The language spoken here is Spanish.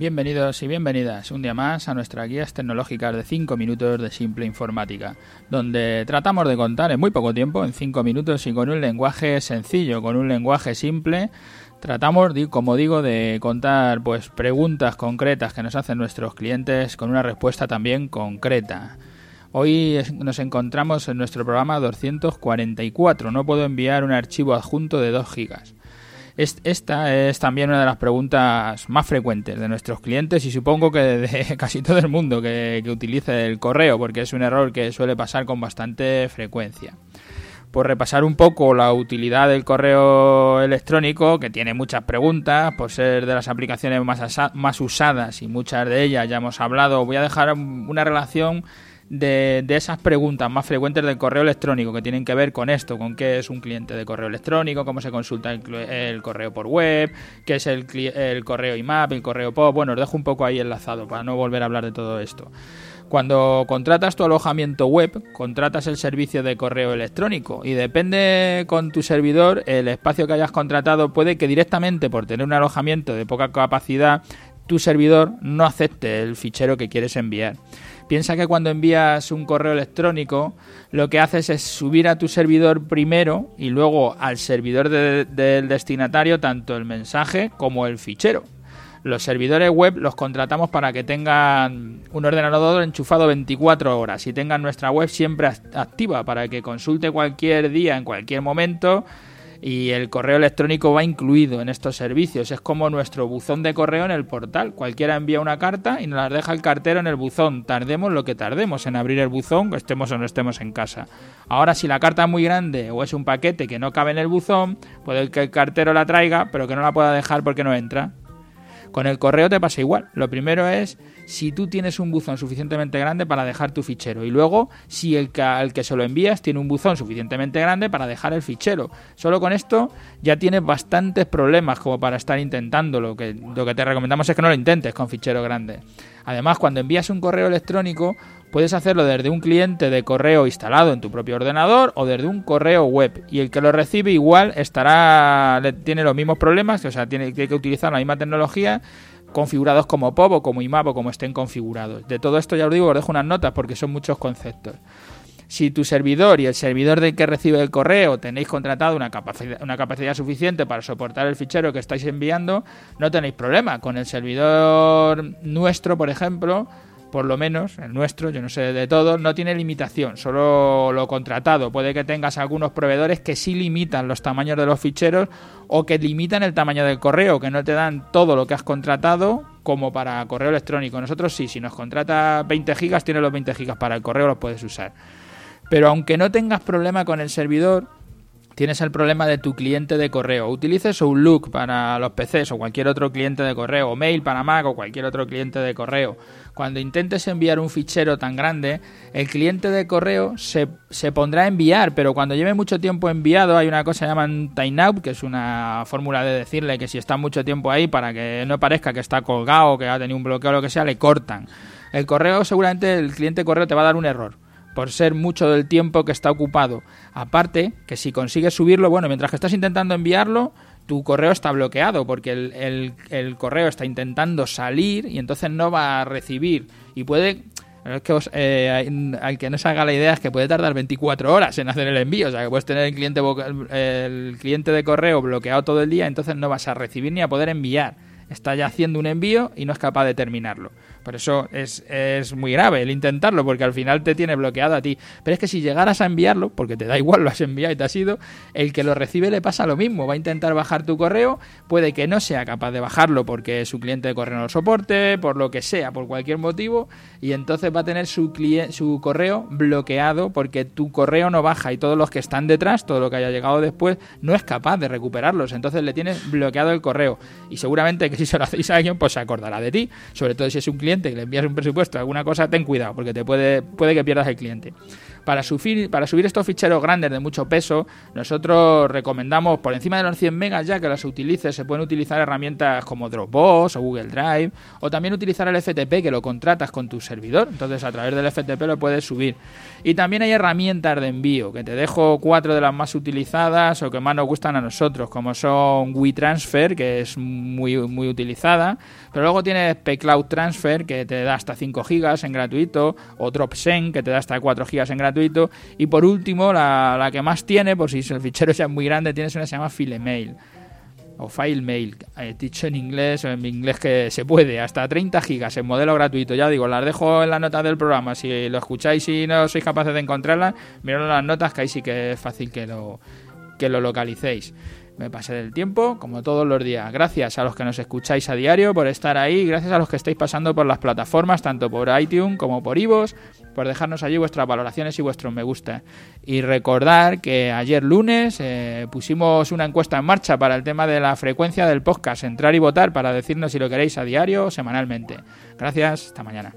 Bienvenidos y bienvenidas un día más a nuestras guías tecnológicas de 5 minutos de simple informática, donde tratamos de contar en muy poco tiempo, en 5 minutos y con un lenguaje sencillo, con un lenguaje simple, tratamos, como digo, de contar pues preguntas concretas que nos hacen nuestros clientes con una respuesta también concreta. Hoy nos encontramos en nuestro programa 244. No puedo enviar un archivo adjunto de 2 gigas. Esta es también una de las preguntas más frecuentes de nuestros clientes y supongo que de casi todo el mundo que, utilice el correo, porque es un error que suele pasar con bastante frecuencia. Por repasar un poco la utilidad del correo electrónico, que tiene muchas preguntas, por ser de las aplicaciones más, más usadas y muchas de ellas ya hemos hablado, voy a dejar una relación de, esas preguntas más frecuentes del correo electrónico que tienen que ver con esto, con qué es un cliente de correo electrónico, cómo se consulta el, correo por web, qué es el, el correo IMAP, el correo POP. Bueno, os dejo un poco ahí enlazado para no volver a hablar de todo esto. Cuando contratas tu alojamiento web, contratas el servicio de correo electrónico y depende con tu servidor el espacio que hayas contratado puede que directamente por tener un alojamiento de poca capacidad tu servidor no acepte el fichero que quieres enviar. Piensa que cuando envías un correo electrónico, lo que haces es subir a tu servidor primero y luego al servidor del destinatario tanto el mensaje como el fichero. Los servidores web los contratamos para que tengan un ordenador enchufado 24 horas y tengan nuestra web siempre activa para que consulte cualquier día, en cualquier momento y el correo electrónico va incluido en estos servicios. Es como nuestro buzón de correo en el portal. Cualquiera envía una carta y nos la deja el cartero en el buzón. Tardemos lo que tardemos en abrir el buzón, estemos o no estemos en casa. Ahora, si la carta es muy grande o es un paquete que no cabe en el buzón, puede que el cartero la traiga, pero que no la pueda dejar porque no entra. Con el correo te pasa igual. Lo primero es si tú tienes un buzón suficientemente grande para dejar tu fichero. Y luego, si el que, se lo envías tiene un buzón suficientemente grande para dejar el fichero. Solo con esto ya tienes bastantes problemas como para estar intentándolo. Lo que te recomendamos es que no lo intentes con fichero grande. Además, cuando envías un correo electrónico, puedes hacerlo desde un cliente de correo instalado en tu propio ordenador o desde un correo web. Y el que lo recibe igual estará tiene los mismos problemas, o sea, tiene, que utilizar la misma tecnología configurados como POP o como IMAP o como estén configurados. De todo esto ya os digo, os dejo unas notas porque son muchos conceptos. Si tu servidor y el servidor del que recibe el correo tenéis contratado una capacidad, una capacidad suficiente para soportar el fichero que estáis enviando, no tenéis problema. Con el servidor nuestro, por ejemplo, por lo menos el nuestro, yo no sé de todo, no tiene limitación, solo lo contratado. Puede que tengas algunos proveedores que sí limitan los tamaños de los ficheros o que limitan el tamaño del correo, que no te dan todo lo que has contratado como para correo electrónico. Nosotros sí, si nos contrata 20 gigas, tienes los 20 gigas para el correo, los puedes usar. Pero aunque no tengas problema con el servidor, tienes el problema de tu cliente de correo. Utilices Outlook para los PCs o cualquier otro cliente de correo, o Mail para Mac o cualquier otro cliente de correo. Cuando intentes enviar un fichero tan grande, el cliente de correo se, pondrá a enviar, pero cuando lleve mucho tiempo enviado, hay una cosa que llaman timeout, que es una fórmula de decirle que si está mucho tiempo ahí, para que no parezca que está colgado, que ha tenido un bloqueo o lo que sea, le cortan. El correo, seguramente el cliente de correo te va a dar un error por ser mucho del tiempo que está ocupado. Aparte, que si consigues subirlo, bueno, mientras que estás intentando enviarlo, tu correo está bloqueado porque el, correo está intentando salir y entonces no va a recibir. Y puede es que eh, al que no se haga la idea es que puede tardar 24 horas en hacer el envío. O sea, que puedes tener el cliente, el cliente de correo bloqueado todo el día, entonces no vas a recibir ni a poder enviar. Está ya haciendo un envío y no es capaz de terminarlo. Por eso es, es, muy grave el intentarlo, porque al final te tiene bloqueado a ti. Pero es que si llegaras a enviarlo, porque te da igual, lo has enviado y te has ido, el que lo recibe le pasa lo mismo. Va a intentar bajar tu correo, puede que no sea capaz de bajarlo porque su cliente de correo no lo soporte, por lo que sea, por cualquier motivo, y entonces va a tener su, su correo bloqueado porque tu correo no baja y todos los que están detrás, todo lo que haya llegado después, no es capaz de recuperarlos. Entonces le tienes bloqueado el correo. Y seguramente que si se lo hacéis a alguien, pues se acordará de ti, sobre todo si es un cliente que le envías un presupuesto, alguna cosa, ten cuidado, porque te puede, puede que pierdas el cliente. Para subir, estos ficheros grandes de mucho peso, nosotros recomendamos por encima de los 100 megas ya que las utilices, se pueden utilizar herramientas como Dropbox o Google Drive, o también utilizar el FTP que lo contratas con tu servidor. Entonces a través del FTP lo puedes subir. Y también hay herramientas de envío, que te dejo cuatro de las más utilizadas o que más nos gustan a nosotros, como son WeTransfer, que es muy, muy utilizada, pero luego tienes PayCloud Transfer, que te da hasta 5 GB en gratuito, o DropSend, que te da hasta 4 GB en gratuito, y por último, la, que más tiene, por si el fichero es muy grande, tienes una que se llama FileMail o FileMail, eh, dicho en inglés o en inglés que se puede, hasta 30 gigas en modelo gratuito. Ya digo, las dejo en las notas del programa. Si lo escucháis y no sois capaces de encontrarlas, mirad las notas que ahí sí que es fácil que lo, que lo localicéis. Me pasé del tiempo, como todos los días. Gracias a los que nos escucháis a diario por estar ahí. Gracias a los que estáis pasando por las plataformas, tanto por iTunes como por Ivos, por dejarnos allí vuestras valoraciones y vuestros me gusta. Y recordar que ayer lunes eh, pusimos una encuesta en marcha para el tema de la frecuencia del podcast. Entrar y votar para decirnos si lo queréis a diario o semanalmente. Gracias, hasta mañana.